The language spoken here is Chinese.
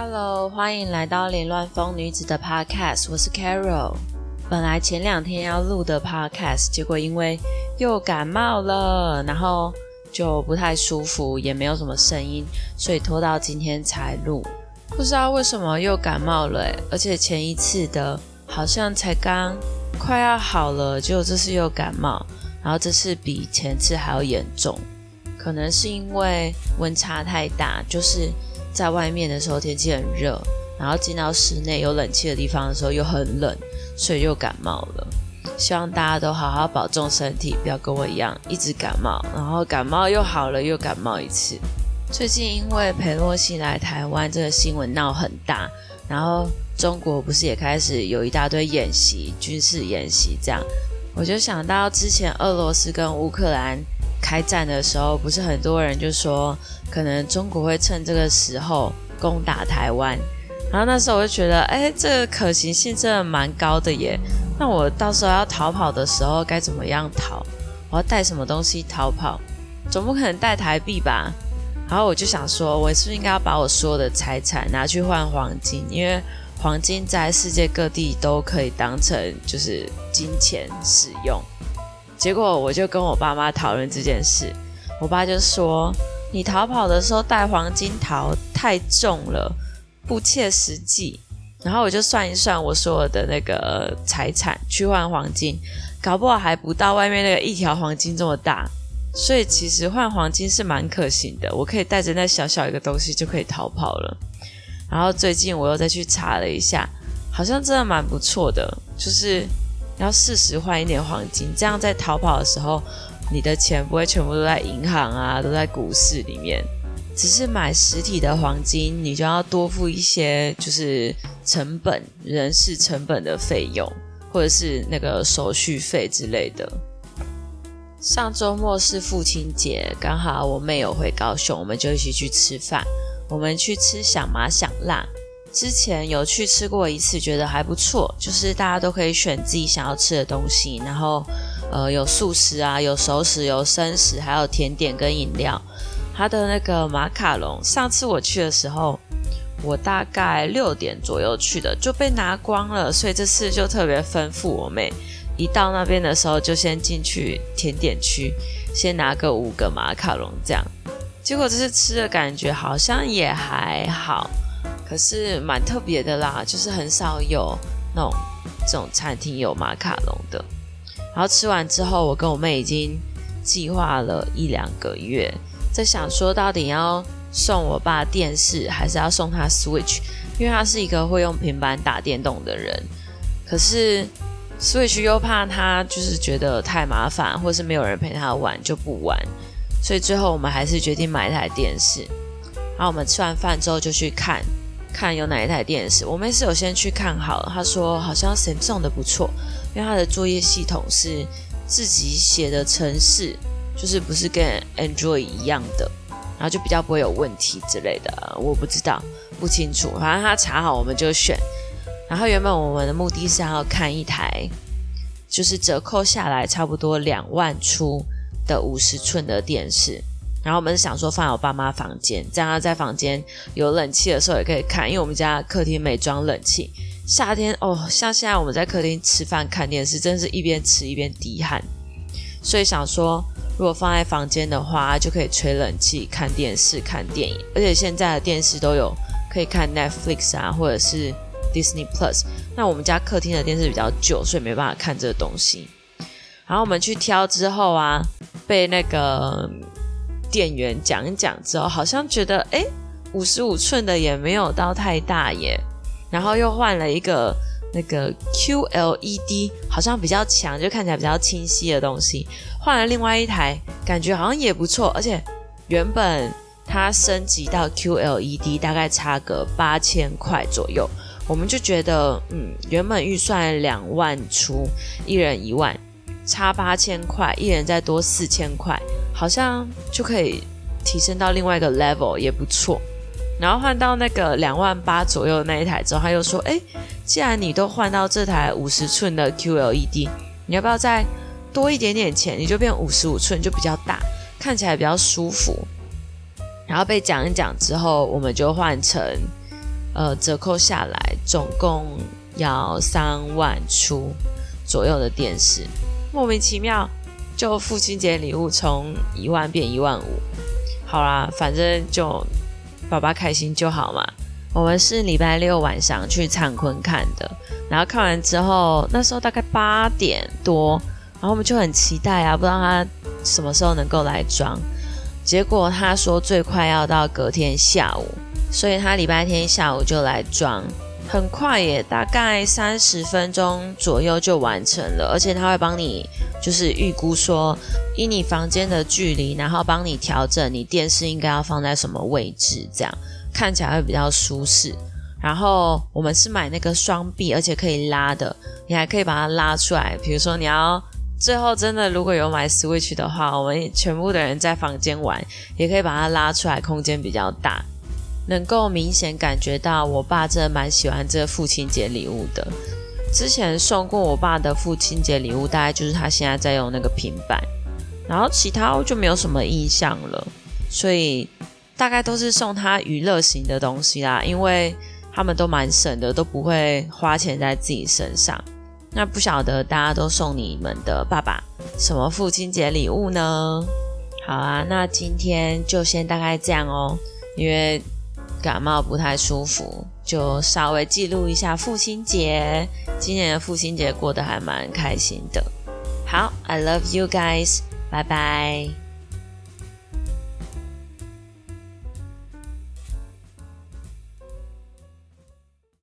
Hello，欢迎来到凌乱风女子的 Podcast，我是 Carol。本来前两天要录的 Podcast，结果因为又感冒了，然后就不太舒服，也没有什么声音，所以拖到今天才录。不知道为什么又感冒了，而且前一次的好像才刚快要好了，结果这次又感冒，然后这次比前次还要严重，可能是因为温差太大，就是在外面的时候天气很热，然后进到室内有冷气的地方的时候又很冷，所以又感冒了。希望大家都好好保重身体，不要跟我一样一直感冒，然后感冒又好了又感冒一次。最近因为裴洛西来台湾这个新闻闹很大，然后中国不是也开始有一大堆演习、军事演习这样，我就想到之前俄罗斯跟乌克兰开战的时候，不是很多人就说可能中国会趁这个时候攻打台湾，然后那时候我就觉得，哎，这个可行性真的蛮高的耶。那我到时候要逃跑的时候该怎么样逃？我要带什么东西逃跑？总不可能带台币吧？然后我就想说，我是不是应该要把我所有的财产拿去换黄金？因为黄金在世界各地都可以当成就是金钱使用。结果我就跟我爸妈讨论这件事，我爸就说：“你逃跑的时候带黄金逃太重了，不切实际。”然后我就算一算我所有的那个财产去换黄金，搞不好还不到外面那个一条黄金这么大。所以其实换黄金是蛮可行的，我可以带着那小小一个东西就可以逃跑了。然后最近我又再去查了一下，好像真的蛮不错的，就是要适时换一点黄金，这样在逃跑的时候，你的钱不会全部都在银行啊，都在股市里面。只是买实体的黄金，你就要多付一些就是成本、人事成本的费用，或者是那个手续费之类的。上周末是父亲节，刚好我妹有回高雄，我们就一起去吃饭。我们去吃响麻响辣，之前有去吃过一次，觉得还不错。就是大家都可以选自己想要吃的东西，然后呃有素食啊，有熟食，有生食，还有甜点跟饮料。它的那个马卡龙，上次我去的时候，我大概六点左右去的，就被拿光了，所以这次就特别吩咐我妹。一到那边的时候，就先进去甜点区，先拿个五个马卡龙这样。结果这次吃的感觉好像也还好，可是蛮特别的啦，就是很少有那种这种餐厅有马卡龙的。然后吃完之后，我跟我妹已经计划了一两个月，在想说到底要送我爸电视，还是要送他 Switch，因为他是一个会用平板打电动的人。可是。Switch 又怕他就是觉得太麻烦，或是没有人陪他玩就不玩，所以最后我们还是决定买一台电视。然后我们吃完饭之后就去看看有哪一台电视。我妹是有先去看好了，她说好像 Samsung 的不错，因为它的作业系统是自己写的程式，就是不是跟 Android 一样的，然后就比较不会有问题之类的。我不知道，不清楚，反正他查好我们就选。然后原本我们的目的是要看一台，就是折扣下来差不多两万出的五十寸的电视。然后我们是想说放我爸妈房间，这样他在房间有冷气的时候也可以看，因为我们家客厅没装冷气。夏天哦，像现在我们在客厅吃饭看电视，真是一边吃一边滴汗。所以想说，如果放在房间的话，就可以吹冷气、看电视、看电影。而且现在的电视都有可以看 Netflix 啊，或者是。Disney Plus，那我们家客厅的电视比较旧，所以没办法看这个东西。然后我们去挑之后啊，被那个店员讲一讲之后，好像觉得哎，五十五寸的也没有到太大耶。然后又换了一个那个 QLED，好像比较强，就看起来比较清晰的东西。换了另外一台，感觉好像也不错，而且原本它升级到 QLED 大概差个八千块左右。我们就觉得，嗯，原本预算两万出，一人一万，差八千块，一人再多四千块，好像就可以提升到另外一个 level，也不错。然后换到那个两万八左右那一台之后，他又说，哎，既然你都换到这台五十寸的 QLED，你要不要再多一点点钱，你就变五十五寸，就比较大，看起来比较舒服。然后被讲一讲之后，我们就换成。呃，折扣下来总共要三万出左右的电视，莫名其妙就父亲节礼物从一万变一万五，好啦，反正就爸爸开心就好嘛。我们是礼拜六晚上去灿坤看的，然后看完之后，那时候大概八点多，然后我们就很期待啊，不知道他什么时候能够来装。结果他说最快要到隔天下午，所以他礼拜天下午就来装，很快耶大概三十分钟左右就完成了，而且他会帮你就是预估说，以你房间的距离，然后帮你调整你电视应该要放在什么位置，这样。看起来会比较舒适，然后我们是买那个双臂，而且可以拉的，你还可以把它拉出来。比如说你要最后真的如果有买 Switch 的话，我们全部的人在房间玩，也可以把它拉出来，空间比较大，能够明显感觉到我爸真的蛮喜欢这个父亲节礼物的。之前送过我爸的父亲节礼物，大概就是他现在在用那个平板，然后其他就没有什么印象了，所以。大概都是送他娱乐型的东西啦，因为他们都蛮省的，都不会花钱在自己身上。那不晓得大家都送你们的爸爸什么父亲节礼物呢？好啊，那今天就先大概这样哦，因为感冒不太舒服，就稍微记录一下父亲节。今年的父亲节过得还蛮开心的。好，I love you guys，拜拜。